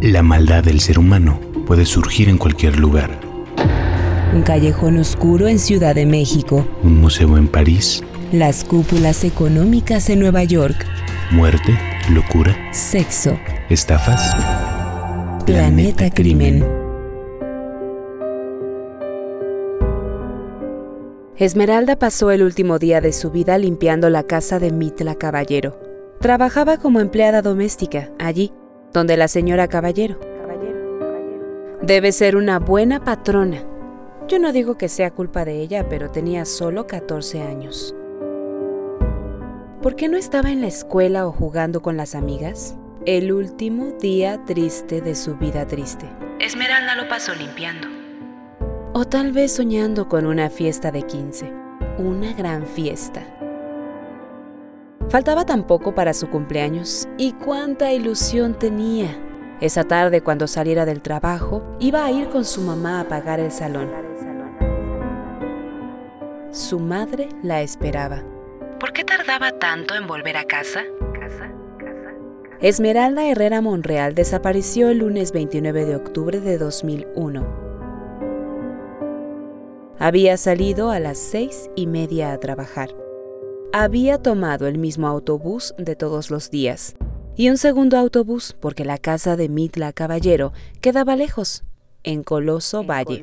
La maldad del ser humano puede surgir en cualquier lugar. Un callejón oscuro en Ciudad de México. Un museo en París. Las cúpulas económicas en Nueva York. Muerte, locura, Sexo. estafas. Planeta Crimen. Esmeralda pasó el último día de su vida limpiando la casa de Mitla Caballero. Trabajaba como empleada doméstica allí, donde la señora Caballero. Debe ser una buena patrona. Yo no digo que sea culpa de ella, pero tenía solo 14 años. ¿Por qué no estaba en la escuela o jugando con las amigas? El último día triste de su vida triste. Esmeralda lo pasó limpiando. O tal vez soñando con una fiesta de 15. Una gran fiesta. Faltaba tan poco para su cumpleaños y cuánta ilusión tenía. Esa tarde cuando saliera del trabajo, iba a ir con su mamá a pagar el salón. Su madre la esperaba. ¿Por qué tardaba tanto en volver a casa? Esmeralda Herrera Monreal desapareció el lunes 29 de octubre de 2001. Había salido a las seis y media a trabajar. Había tomado el mismo autobús de todos los días y un segundo autobús porque la casa de Mitla Caballero quedaba lejos, en Coloso Valle.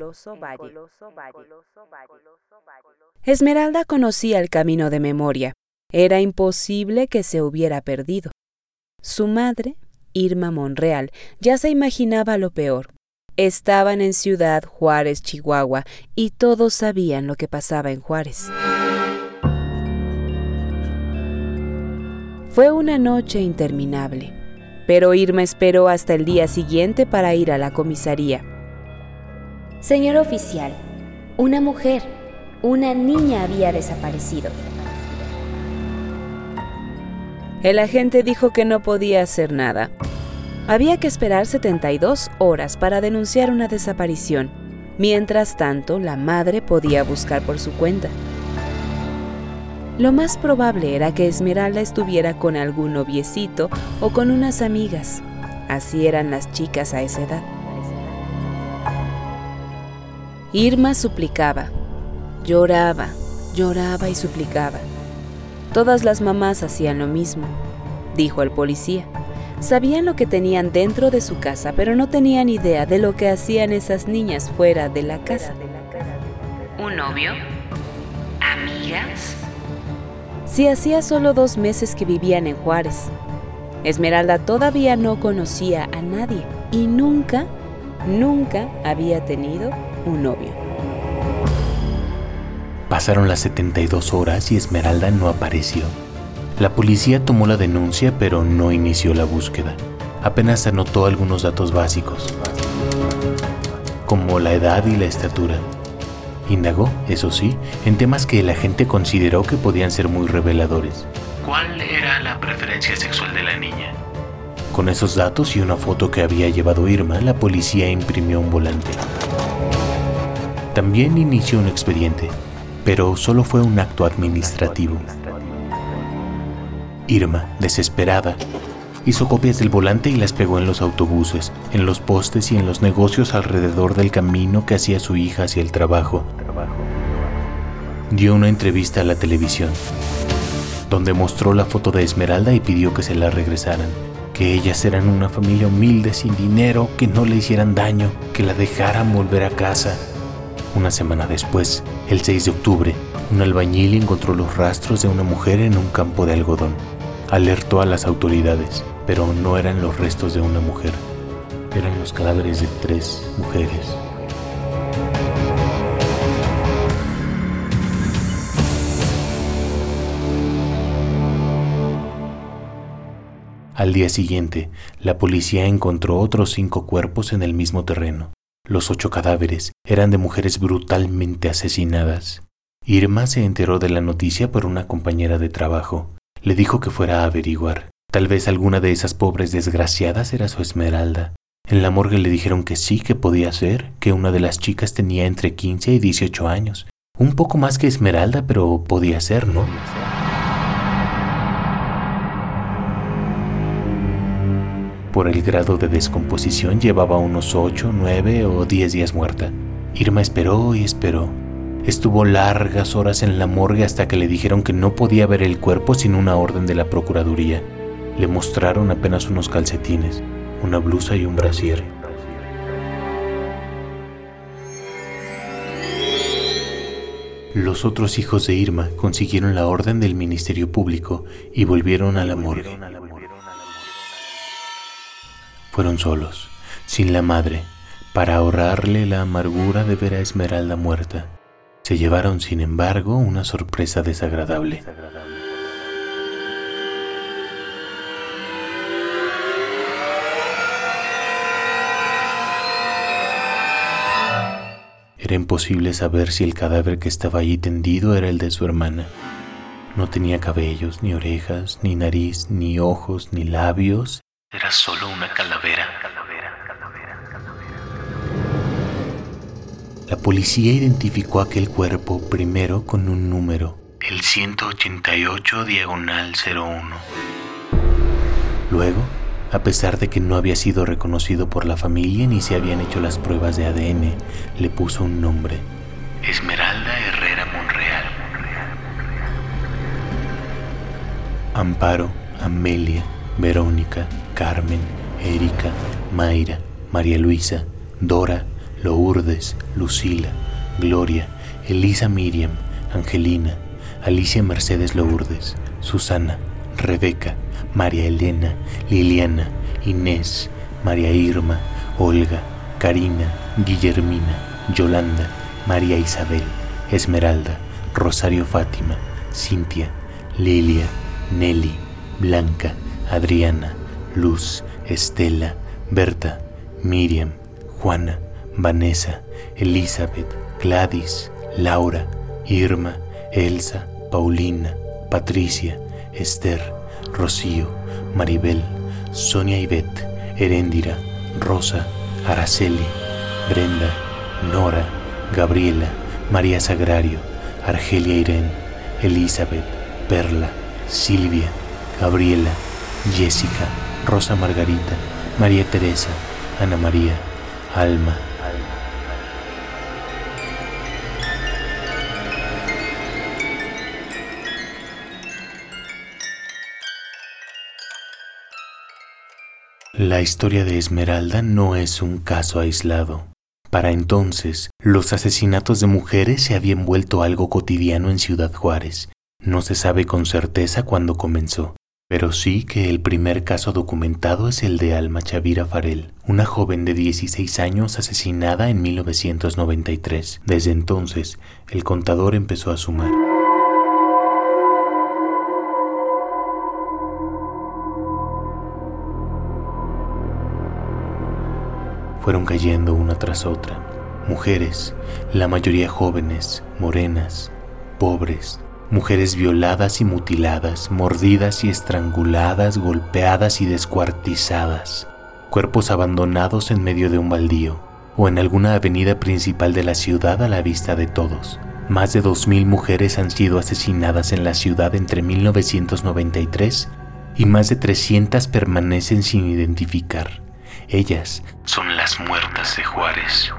Esmeralda conocía el camino de memoria. Era imposible que se hubiera perdido. Su madre, Irma Monreal, ya se imaginaba lo peor. Estaban en Ciudad Juárez, Chihuahua, y todos sabían lo que pasaba en Juárez. Fue una noche interminable, pero Irma esperó hasta el día siguiente para ir a la comisaría. Señor oficial, una mujer, una niña había desaparecido. El agente dijo que no podía hacer nada. Había que esperar 72 horas para denunciar una desaparición. Mientras tanto, la madre podía buscar por su cuenta. Lo más probable era que Esmeralda estuviera con algún noviecito o con unas amigas. Así eran las chicas a esa edad. Irma suplicaba, lloraba, lloraba y suplicaba. Todas las mamás hacían lo mismo, dijo el policía. Sabían lo que tenían dentro de su casa, pero no tenían idea de lo que hacían esas niñas fuera de la casa. ¿Un novio? ¿Amigas? Si hacía solo dos meses que vivían en Juárez. Esmeralda todavía no conocía a nadie y nunca, nunca había tenido un novio. Pasaron las 72 horas y Esmeralda no apareció. La policía tomó la denuncia pero no inició la búsqueda. Apenas anotó algunos datos básicos, como la edad y la estatura. Indagó, eso sí, en temas que la gente consideró que podían ser muy reveladores. ¿Cuál era la preferencia sexual de la niña? Con esos datos y una foto que había llevado Irma, la policía imprimió un volante. También inició un expediente, pero solo fue un acto administrativo. Irma, desesperada, hizo copias del volante y las pegó en los autobuses, en los postes y en los negocios alrededor del camino que hacía su hija hacia el trabajo. Dio una entrevista a la televisión, donde mostró la foto de Esmeralda y pidió que se la regresaran, que ellas eran una familia humilde sin dinero, que no le hicieran daño, que la dejaran volver a casa. Una semana después, el 6 de octubre, un albañil encontró los rastros de una mujer en un campo de algodón. Alertó a las autoridades, pero no eran los restos de una mujer, eran los cadáveres de tres mujeres. Al día siguiente, la policía encontró otros cinco cuerpos en el mismo terreno. Los ocho cadáveres eran de mujeres brutalmente asesinadas. Irma se enteró de la noticia por una compañera de trabajo. Le dijo que fuera a averiguar. Tal vez alguna de esas pobres desgraciadas era su esmeralda. En la morgue le dijeron que sí, que podía ser, que una de las chicas tenía entre 15 y 18 años. Un poco más que esmeralda, pero podía ser, ¿no? Por el grado de descomposición llevaba unos 8, 9 o 10 días muerta. Irma esperó y esperó. Estuvo largas horas en la morgue hasta que le dijeron que no podía ver el cuerpo sin una orden de la Procuraduría. Le mostraron apenas unos calcetines, una blusa y un brasier. Los otros hijos de Irma consiguieron la orden del Ministerio Público y volvieron a la morgue. Fueron solos, sin la madre, para ahorrarle la amargura de ver a Esmeralda muerta. Se llevaron, sin embargo, una sorpresa desagradable. Era imposible saber si el cadáver que estaba allí tendido era el de su hermana. No tenía cabellos, ni orejas, ni nariz, ni ojos, ni labios. Era solo una calavera. La policía identificó aquel cuerpo primero con un número, el 188 diagonal 01. Luego, a pesar de que no había sido reconocido por la familia ni se habían hecho las pruebas de ADN, le puso un nombre, Esmeralda Herrera Monreal. Amparo, Amelia, Verónica, Carmen, Erika, Mayra, María Luisa, Dora, Lourdes, Lucila, Gloria, Elisa Miriam, Angelina, Alicia Mercedes Lourdes, Susana, Rebeca, María Elena, Liliana, Inés, María Irma, Olga, Karina, Guillermina, Yolanda, María Isabel, Esmeralda, Rosario Fátima, Cintia, Lilia, Nelly, Blanca, Adriana, Luz, Estela, Berta, Miriam, Juana, Vanessa, Elizabeth, Gladys, Laura, Irma, Elsa, Paulina, Patricia, Esther, Rocío, Maribel, Sonia Ivette, Heréndira, Rosa, Araceli, Brenda, Nora, Gabriela, María Sagrario, Argelia Irene, Elizabeth, Perla, Silvia, Gabriela, Jessica, Rosa Margarita, María Teresa, Ana María, Alma, La historia de Esmeralda no es un caso aislado. Para entonces, los asesinatos de mujeres se habían vuelto algo cotidiano en Ciudad Juárez. No se sabe con certeza cuándo comenzó, pero sí que el primer caso documentado es el de Alma Chavira Farel, una joven de 16 años asesinada en 1993. Desde entonces, el contador empezó a sumar. fueron cayendo una tras otra. Mujeres, la mayoría jóvenes, morenas, pobres, mujeres violadas y mutiladas, mordidas y estranguladas, golpeadas y descuartizadas, cuerpos abandonados en medio de un baldío o en alguna avenida principal de la ciudad a la vista de todos. Más de 2.000 mujeres han sido asesinadas en la ciudad entre 1993 y más de 300 permanecen sin identificar. Ellas son las muertas de Juárez.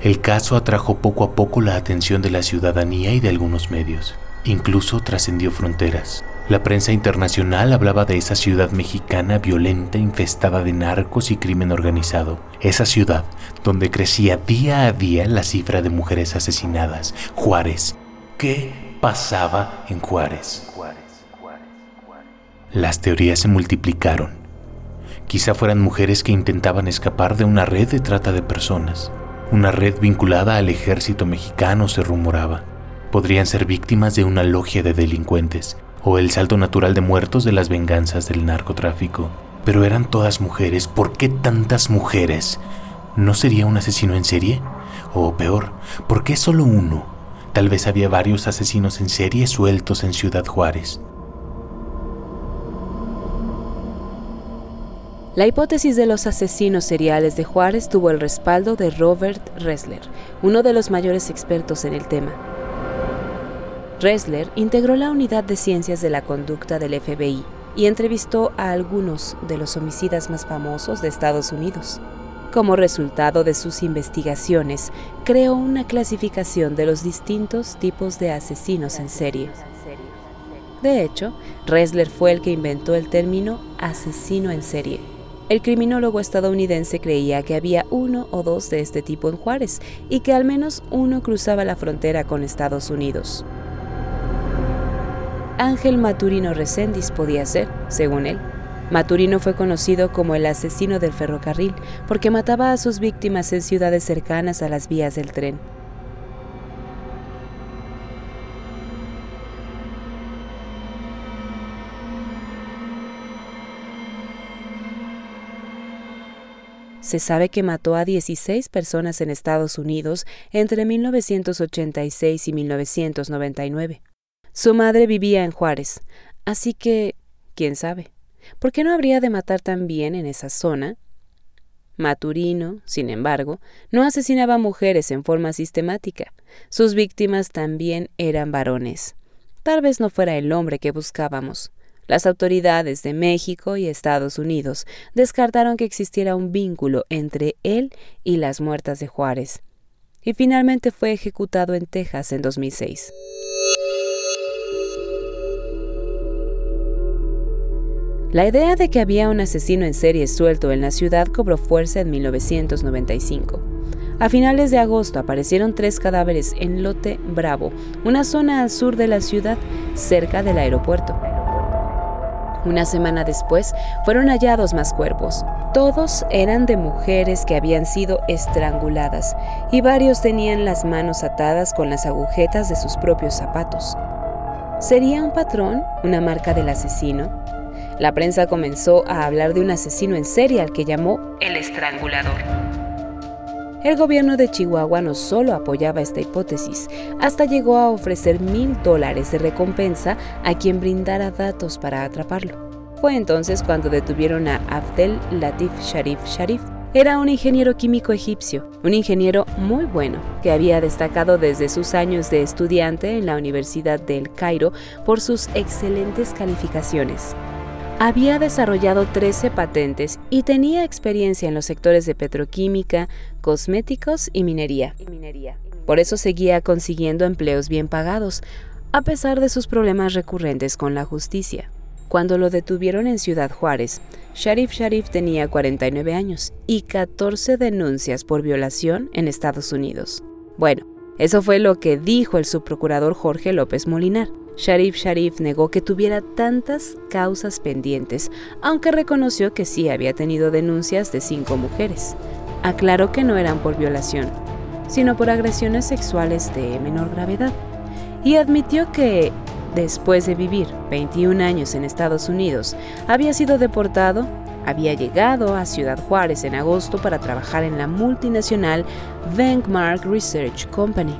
El caso atrajo poco a poco la atención de la ciudadanía y de algunos medios. Incluso trascendió fronteras. La prensa internacional hablaba de esa ciudad mexicana violenta, infestada de narcos y crimen organizado. Esa ciudad donde crecía día a día la cifra de mujeres asesinadas. Juárez. ¿Qué pasaba en Juárez. Las teorías se multiplicaron. Quizá fueran mujeres que intentaban escapar de una red de trata de personas. Una red vinculada al ejército mexicano se rumoraba. Podrían ser víctimas de una logia de delincuentes o el salto natural de muertos de las venganzas del narcotráfico. Pero eran todas mujeres. ¿Por qué tantas mujeres? ¿No sería un asesino en serie? O peor, ¿por qué solo uno? Tal vez había varios asesinos en serie sueltos en Ciudad Juárez. La hipótesis de los asesinos seriales de Juárez tuvo el respaldo de Robert Ressler, uno de los mayores expertos en el tema. Ressler integró la unidad de ciencias de la conducta del FBI y entrevistó a algunos de los homicidas más famosos de Estados Unidos. Como resultado de sus investigaciones, creó una clasificación de los distintos tipos de asesinos en serie. De hecho, Ressler fue el que inventó el término asesino en serie. El criminólogo estadounidense creía que había uno o dos de este tipo en Juárez y que al menos uno cruzaba la frontera con Estados Unidos. Ángel Maturino Reséndiz podía ser, según él. Maturino fue conocido como el asesino del ferrocarril porque mataba a sus víctimas en ciudades cercanas a las vías del tren. Se sabe que mató a 16 personas en Estados Unidos entre 1986 y 1999. Su madre vivía en Juárez, así que, quién sabe, ¿por qué no habría de matar también en esa zona? Maturino, sin embargo, no asesinaba mujeres en forma sistemática. Sus víctimas también eran varones. Tal vez no fuera el hombre que buscábamos. Las autoridades de México y Estados Unidos descartaron que existiera un vínculo entre él y las muertas de Juárez, y finalmente fue ejecutado en Texas en 2006. La idea de que había un asesino en serie suelto en la ciudad cobró fuerza en 1995. A finales de agosto aparecieron tres cadáveres en Lote Bravo, una zona al sur de la ciudad, cerca del aeropuerto. Una semana después fueron hallados más cuerpos. Todos eran de mujeres que habían sido estranguladas y varios tenían las manos atadas con las agujetas de sus propios zapatos. ¿Sería un patrón, una marca del asesino? La prensa comenzó a hablar de un asesino en serie al que llamó el estrangulador. El gobierno de Chihuahua no solo apoyaba esta hipótesis, hasta llegó a ofrecer mil dólares de recompensa a quien brindara datos para atraparlo. Fue entonces cuando detuvieron a Abdel Latif Sharif Sharif. Era un ingeniero químico egipcio, un ingeniero muy bueno, que había destacado desde sus años de estudiante en la Universidad del Cairo por sus excelentes calificaciones. Había desarrollado 13 patentes y tenía experiencia en los sectores de petroquímica, cosméticos y minería. Por eso seguía consiguiendo empleos bien pagados, a pesar de sus problemas recurrentes con la justicia. Cuando lo detuvieron en Ciudad Juárez, Sharif Sharif tenía 49 años y 14 denuncias por violación en Estados Unidos. Bueno, eso fue lo que dijo el subprocurador Jorge López Molinar. Sharif Sharif negó que tuviera tantas causas pendientes, aunque reconoció que sí había tenido denuncias de cinco mujeres. Aclaró que no eran por violación, sino por agresiones sexuales de menor gravedad, y admitió que, después de vivir 21 años en Estados Unidos, había sido deportado, había llegado a Ciudad Juárez en agosto para trabajar en la multinacional Bankmark Research Company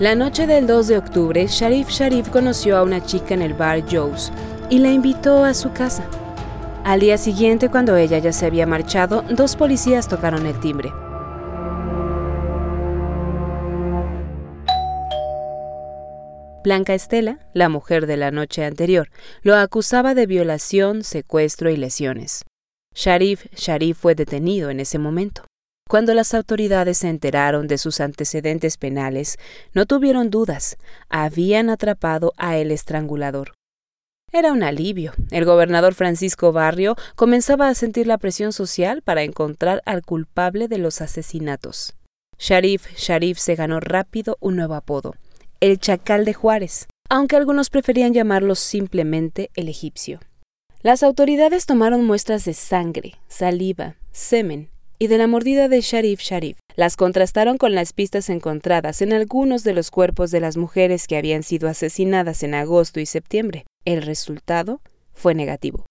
la noche del 2 de octubre, Sharif Sharif conoció a una chica en el bar Joe's y la invitó a su casa. Al día siguiente, cuando ella ya se había marchado, dos policías tocaron el timbre. Blanca Estela, la mujer de la noche anterior, lo acusaba de violación, secuestro y lesiones. Sharif Sharif fue detenido en ese momento. Cuando las autoridades se enteraron de sus antecedentes penales, no tuvieron dudas, habían atrapado a el estrangulador. Era un alivio. El gobernador Francisco Barrio comenzaba a sentir la presión social para encontrar al culpable de los asesinatos. Sharif Sharif se ganó rápido un nuevo apodo, el Chacal de Juárez, aunque algunos preferían llamarlo simplemente el egipcio. Las autoridades tomaron muestras de sangre, saliva, semen y de la mordida de Sharif Sharif. Las contrastaron con las pistas encontradas en algunos de los cuerpos de las mujeres que habían sido asesinadas en agosto y septiembre. El resultado fue negativo.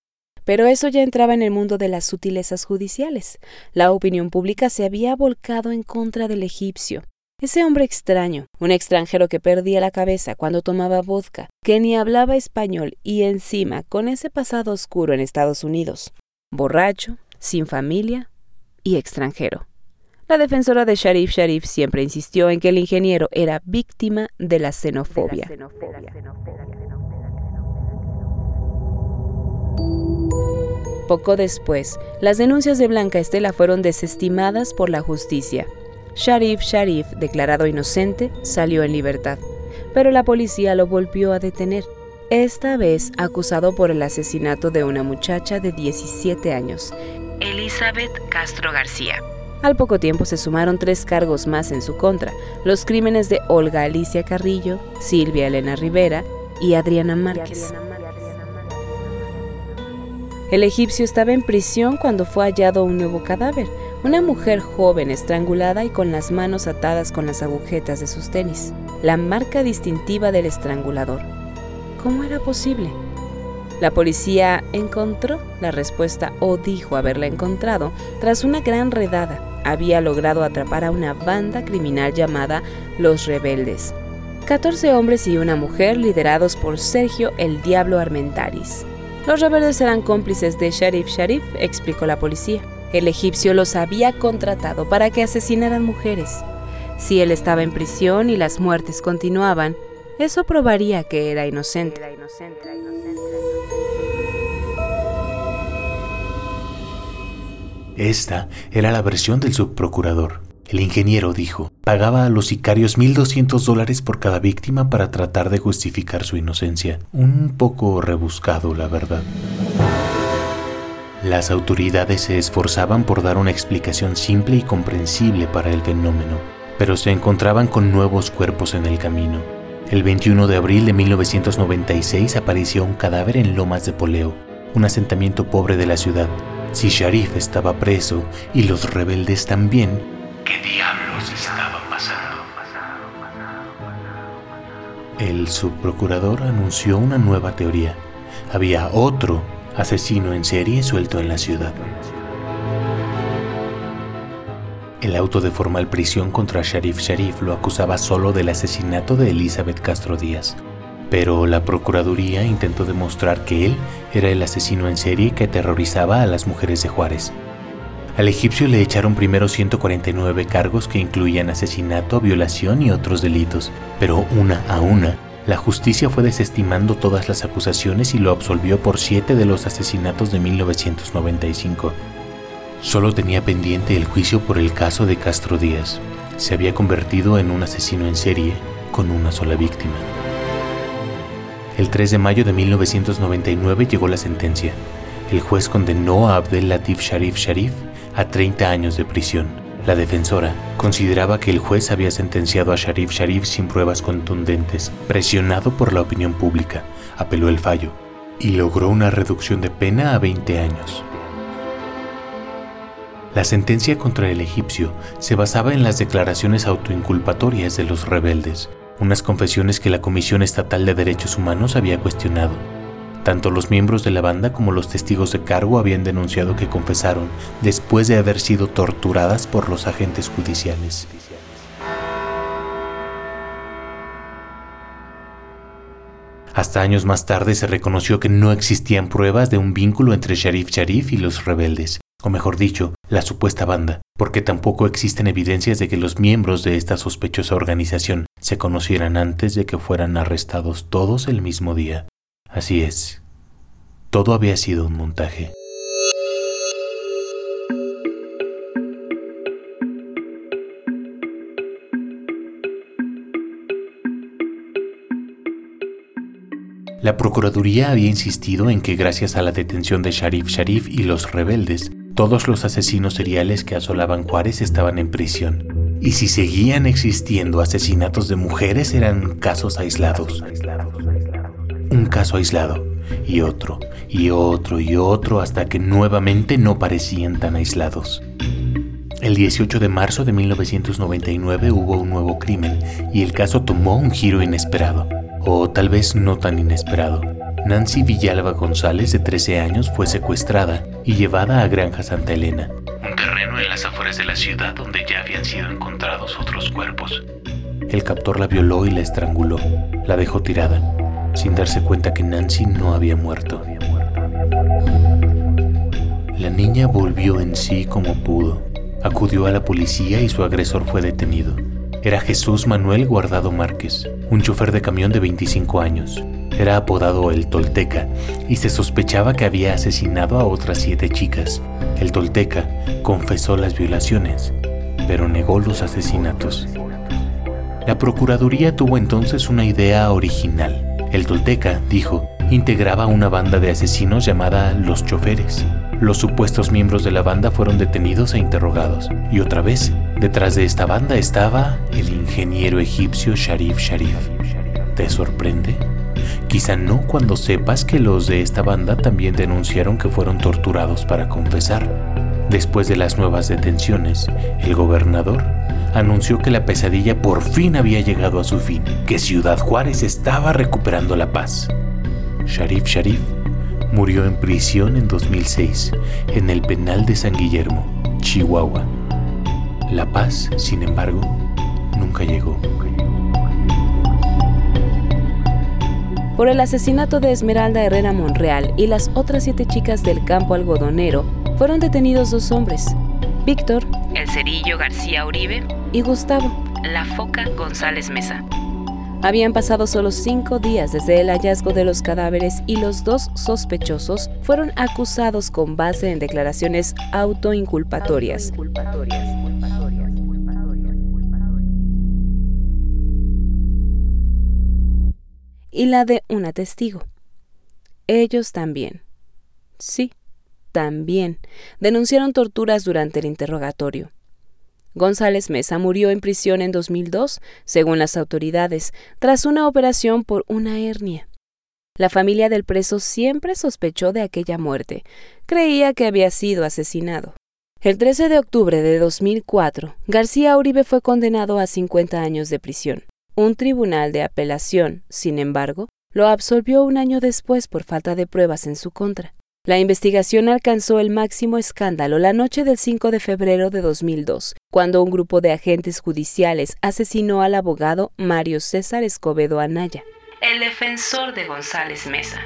Pero eso ya entraba en el mundo de las sutilezas judiciales. La opinión pública se había volcado en contra del egipcio. Ese hombre extraño, un extranjero que perdía la cabeza cuando tomaba vodka, que ni hablaba español y encima con ese pasado oscuro en Estados Unidos. Borracho, sin familia, y extranjero. La defensora de Sharif Sharif siempre insistió en que el ingeniero era víctima de la xenofobia. Poco después, las denuncias de Blanca Estela fueron desestimadas por la justicia. Sharif Sharif, declarado inocente, salió en libertad, pero la policía lo volvió a detener, esta vez acusado por el asesinato de una muchacha de 17 años, Elizabeth Castro García. Al poco tiempo se sumaron tres cargos más en su contra, los crímenes de Olga Alicia Carrillo, Silvia Elena Rivera y Adriana Márquez. El egipcio estaba en prisión cuando fue hallado un nuevo cadáver, una mujer joven estrangulada y con las manos atadas con las agujetas de sus tenis, la marca distintiva del estrangulador. ¿Cómo era posible? La policía encontró la respuesta o dijo haberla encontrado tras una gran redada. Había logrado atrapar a una banda criminal llamada Los Rebeldes. 14 hombres y una mujer liderados por Sergio el Diablo Armentaris. Los rebeldes eran cómplices de Sharif Sharif, explicó la policía. El egipcio los había contratado para que asesinaran mujeres. Si él estaba en prisión y las muertes continuaban, eso probaría que era inocente. Esta era la versión del subprocurador. El ingeniero dijo, pagaba a los sicarios 1.200 dólares por cada víctima para tratar de justificar su inocencia. Un poco rebuscado, la verdad. Las autoridades se esforzaban por dar una explicación simple y comprensible para el fenómeno, pero se encontraban con nuevos cuerpos en el camino. El 21 de abril de 1996 apareció un cadáver en Lomas de Poleo, un asentamiento pobre de la ciudad, si Sharif estaba preso y los rebeldes también, ¿qué diablos estaba pasando? El subprocurador anunció una nueva teoría. Había otro asesino en serie suelto en la ciudad. El auto de formal prisión contra Sharif Sharif lo acusaba solo del asesinato de Elizabeth Castro Díaz, pero la Procuraduría intentó demostrar que él era el asesino en serie que aterrorizaba a las mujeres de Juárez. Al egipcio le echaron primero 149 cargos que incluían asesinato, violación y otros delitos, pero una a una, la justicia fue desestimando todas las acusaciones y lo absolvió por siete de los asesinatos de 1995. Solo tenía pendiente el juicio por el caso de Castro Díaz. Se había convertido en un asesino en serie con una sola víctima. El 3 de mayo de 1999 llegó la sentencia. El juez condenó a Abdel Latif Sharif Sharif a 30 años de prisión. La defensora consideraba que el juez había sentenciado a Sharif Sharif sin pruebas contundentes. Presionado por la opinión pública, apeló el fallo y logró una reducción de pena a 20 años. La sentencia contra el egipcio se basaba en las declaraciones autoinculpatorias de los rebeldes, unas confesiones que la Comisión Estatal de Derechos Humanos había cuestionado. Tanto los miembros de la banda como los testigos de cargo habían denunciado que confesaron después de haber sido torturadas por los agentes judiciales. Hasta años más tarde se reconoció que no existían pruebas de un vínculo entre Sharif Sharif y los rebeldes, o mejor dicho, la supuesta banda, porque tampoco existen evidencias de que los miembros de esta sospechosa organización se conocieran antes de que fueran arrestados todos el mismo día. Así es, todo había sido un montaje. La Procuraduría había insistido en que gracias a la detención de Sharif Sharif y los rebeldes, todos los asesinos seriales que asolaban Juárez estaban en prisión. Y si seguían existiendo asesinatos de mujeres eran casos aislados. Un caso aislado, y otro, y otro, y otro, hasta que nuevamente no parecían tan aislados. El 18 de marzo de 1999 hubo un nuevo crimen y el caso tomó un giro inesperado, o tal vez no tan inesperado. Nancy Villalba González, de 13 años, fue secuestrada y llevada a Granja Santa Elena, un terreno en las afueras de la ciudad donde ya habían sido encontrados otros cuerpos. El captor la violó y la estranguló. La dejó tirada, sin darse cuenta que Nancy no había muerto. La niña volvió en sí como pudo. Acudió a la policía y su agresor fue detenido. Era Jesús Manuel Guardado Márquez, un chofer de camión de 25 años. Era apodado el Tolteca y se sospechaba que había asesinado a otras siete chicas. El Tolteca confesó las violaciones, pero negó los asesinatos. La Procuraduría tuvo entonces una idea original. El Tolteca, dijo, integraba una banda de asesinos llamada Los Choferes. Los supuestos miembros de la banda fueron detenidos e interrogados. Y otra vez, detrás de esta banda estaba el ingeniero egipcio Sharif Sharif. ¿Te sorprende? Quizá no cuando sepas que los de esta banda también denunciaron que fueron torturados para confesar. Después de las nuevas detenciones, el gobernador anunció que la pesadilla por fin había llegado a su fin, que Ciudad Juárez estaba recuperando la paz. Sharif Sharif murió en prisión en 2006 en el penal de San Guillermo, Chihuahua. La paz, sin embargo, Por el asesinato de Esmeralda Herrera Monreal y las otras siete chicas del campo algodonero, fueron detenidos dos hombres, Víctor, el Cerillo García Uribe, y Gustavo, la Foca González Mesa. Habían pasado solo cinco días desde el hallazgo de los cadáveres y los dos sospechosos fueron acusados con base en declaraciones autoinculpatorias. Y la de una testigo. Ellos también. Sí, también denunciaron torturas durante el interrogatorio. González Mesa murió en prisión en 2002, según las autoridades, tras una operación por una hernia. La familia del preso siempre sospechó de aquella muerte. Creía que había sido asesinado. El 13 de octubre de 2004, García Uribe fue condenado a 50 años de prisión. Un tribunal de apelación, sin embargo, lo absolvió un año después por falta de pruebas en su contra. La investigación alcanzó el máximo escándalo la noche del 5 de febrero de 2002, cuando un grupo de agentes judiciales asesinó al abogado Mario César Escobedo Anaya, el defensor de González Mesa.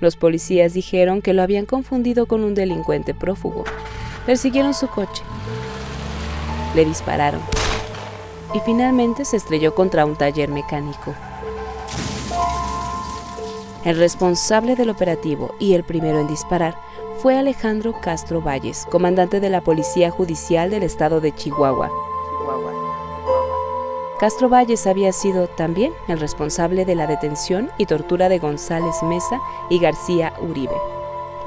Los policías dijeron que lo habían confundido con un delincuente prófugo. Persiguieron su coche. Le dispararon. Y finalmente se estrelló contra un taller mecánico. El responsable del operativo y el primero en disparar fue Alejandro Castro Valles, comandante de la Policía Judicial del Estado de Chihuahua. Castro Valles había sido también el responsable de la detención y tortura de González Mesa y García Uribe.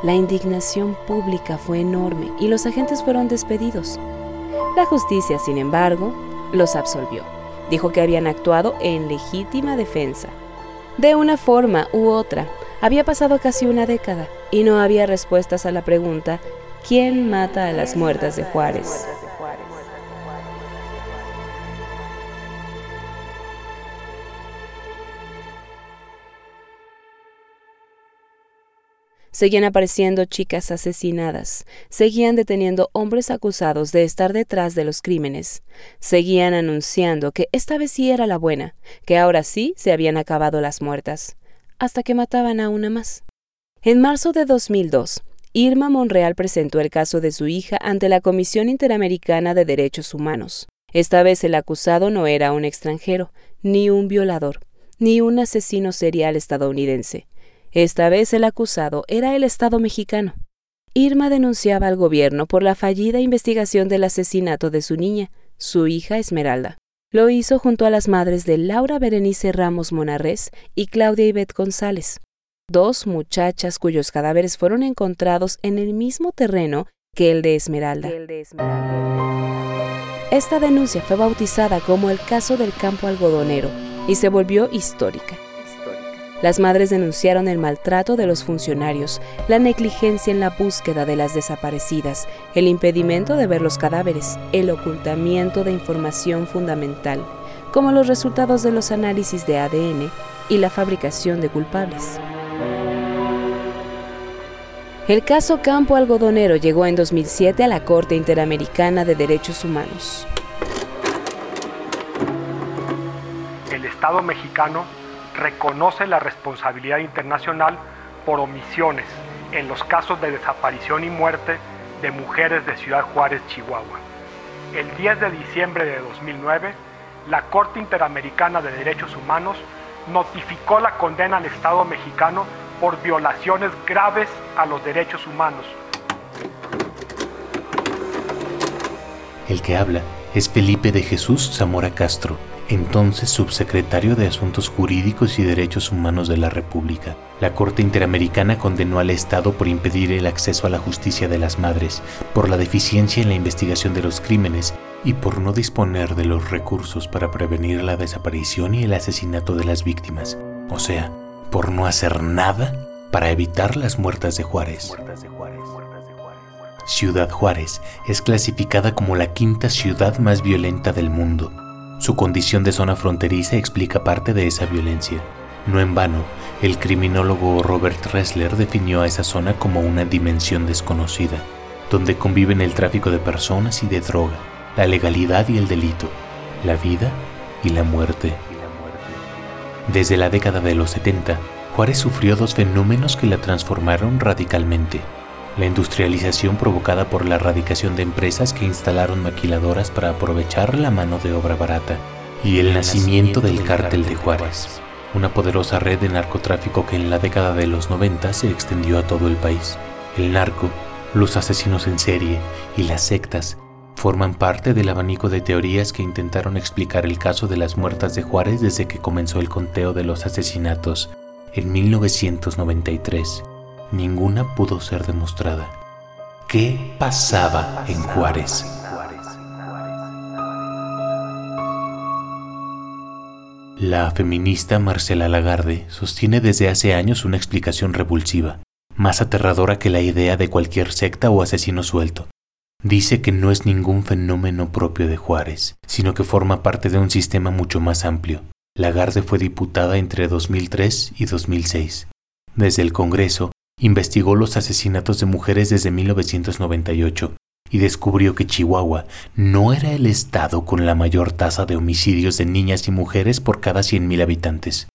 La indignación pública fue enorme y los agentes fueron despedidos. La justicia, sin embargo, los absolvió. Dijo que habían actuado en legítima defensa de una forma u otra, había pasado casi una década y no había respuestas a la pregunta ¿quién mata a las muertas de Juárez? Seguían apareciendo chicas asesinadas, seguían deteniendo hombres acusados de estar detrás de los crímenes, seguían anunciando que esta vez sí era la buena, que ahora sí se habían acabado las muertas, hasta que mataban a una más. En marzo de 2002, Irma Monreal presentó el caso de su hija ante la Comisión Interamericana de Derechos Humanos. Esta vez el acusado no era un extranjero, ni un violador, ni un asesino serial estadounidense esta vez el acusado era el Estado mexicano. Irma denunciaba al gobierno por la fallida investigación del asesinato de su niña, su hija Esmeralda. Lo hizo junto a las madres de Laura Berenice Ramos Monarres y Claudia Ivette González, dos muchachas cuyos cadáveres fueron encontrados en el mismo terreno que el de Esmeralda. Esta denuncia fue bautizada como el caso del campo algodonero y se volvió histórica. Las madres denunciaron el maltrato de los funcionarios, la negligencia en la búsqueda de las desaparecidas, el impedimento de ver los cadáveres, el ocultamiento de información fundamental, como los resultados de los análisis de ADN y la fabricación de culpables. El caso Campo Algodonero llegó en 2007 a la Corte Interamericana de Derechos Humanos. El Estado mexicano reconoce la responsabilidad internacional por omisiones en los casos de desaparición y muerte de mujeres de Ciudad Juárez, Chihuahua. El 10 de diciembre de 2009, la Corte Interamericana de Derechos Humanos notificó la condena al Estado mexicano por violaciones graves a los derechos humanos. El que habla es Felipe de Jesús Zamora Castro, entonces subsecretario de Asuntos Jurídicos y Derechos Humanos de la República. La Corte Interamericana condenó al Estado por impedir el acceso a la justicia de las madres, por la deficiencia en la investigación de los crímenes y por no disponer de los recursos para prevenir la desaparición y el asesinato de las víctimas, o sea, por no hacer nada para evitar las muertas de Juárez. Ciudad Juárez es clasificada como la quinta ciudad más violenta del mundo su condición de zona fronteriza explica parte de esa violencia. No en vano, el criminólogo Robert Ressler definió a esa zona como una dimensión desconocida, donde conviven el tráfico de personas y de droga, la legalidad y el delito, la vida y la muerte. Desde la década de los 70, Juárez sufrió dos fenómenos que la transformaron radicalmente la industrialización provocada por la erradicación de empresas que instalaron maquiladoras para aprovechar la mano de obra barata, y el nacimiento del cártel de Juárez, una poderosa red de narcotráfico que en la década de los 90 se extendió a todo el país. El narco, los asesinos en serie y las sectas forman parte del abanico de teorías que intentaron explicar el caso de las muertas de Juárez desde que comenzó el conteo de los asesinatos en 1993 ninguna pudo ser demostrada. ¿Qué pasaba en Juárez? La feminista Marcela Lagarde sostiene desde hace años una explicación revulsiva, más aterradora que la idea de cualquier secta o asesino suelto. Dice que no es ningún fenómeno propio de Juárez, sino que forma parte de un sistema mucho más amplio. Lagarde fue diputada entre 2003 y 2006. Desde el Congreso Investigó los asesinatos de mujeres desde 1998 y descubrió que Chihuahua no era el estado con la mayor tasa de homicidios de niñas y mujeres por cada 100.000 habitantes.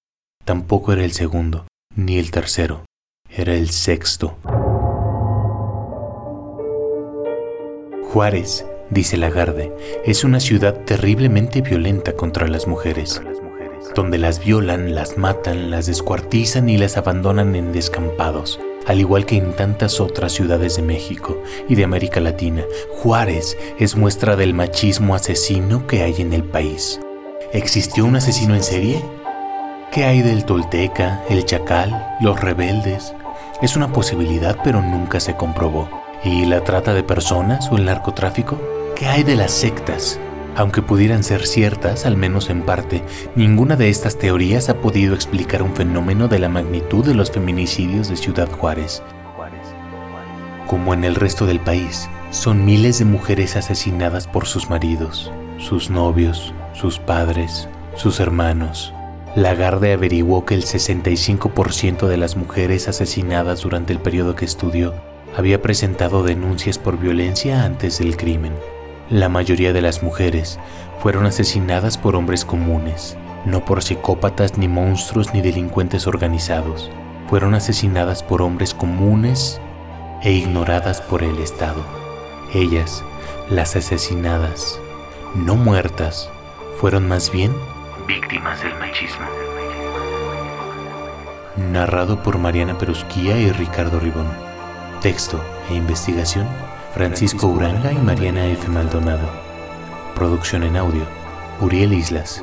Tampoco era el segundo, ni el tercero, era el sexto. Juárez, dice Lagarde, es una ciudad terriblemente violenta contra las mujeres donde las violan, las matan, las descuartizan y las abandonan en descampados. Al igual que en tantas otras ciudades de México y de América Latina, Juárez es muestra del machismo asesino que hay en el país. ¿Existió un asesino en serie? ¿Qué hay del Tolteca, el Chacal, los rebeldes? Es una posibilidad pero nunca se comprobó. ¿Y la trata de personas o el narcotráfico? ¿Qué hay de las sectas? Aunque pudieran ser ciertas, al menos en parte, ninguna de estas teorías ha podido explicar un fenómeno de la magnitud de los feminicidios de Ciudad Juárez. Como en el resto del país, son miles de mujeres asesinadas por sus maridos, sus novios, sus padres, sus hermanos. Lagarde averiguó que el 65% de las mujeres asesinadas durante el periodo que estudió había presentado denuncias por violencia antes del crimen. La mayoría de las mujeres fueron asesinadas por hombres comunes, no por psicópatas ni monstruos ni delincuentes organizados. Fueron asesinadas por hombres comunes e ignoradas por el Estado. Ellas, las asesinadas, no muertas, fueron más bien víctimas del machismo. Narrado por Mariana Perusquía y Ricardo Ribón. Texto e investigación Francisco Uranga y Mariana F. Maldonado. Producción en audio, Uriel Islas.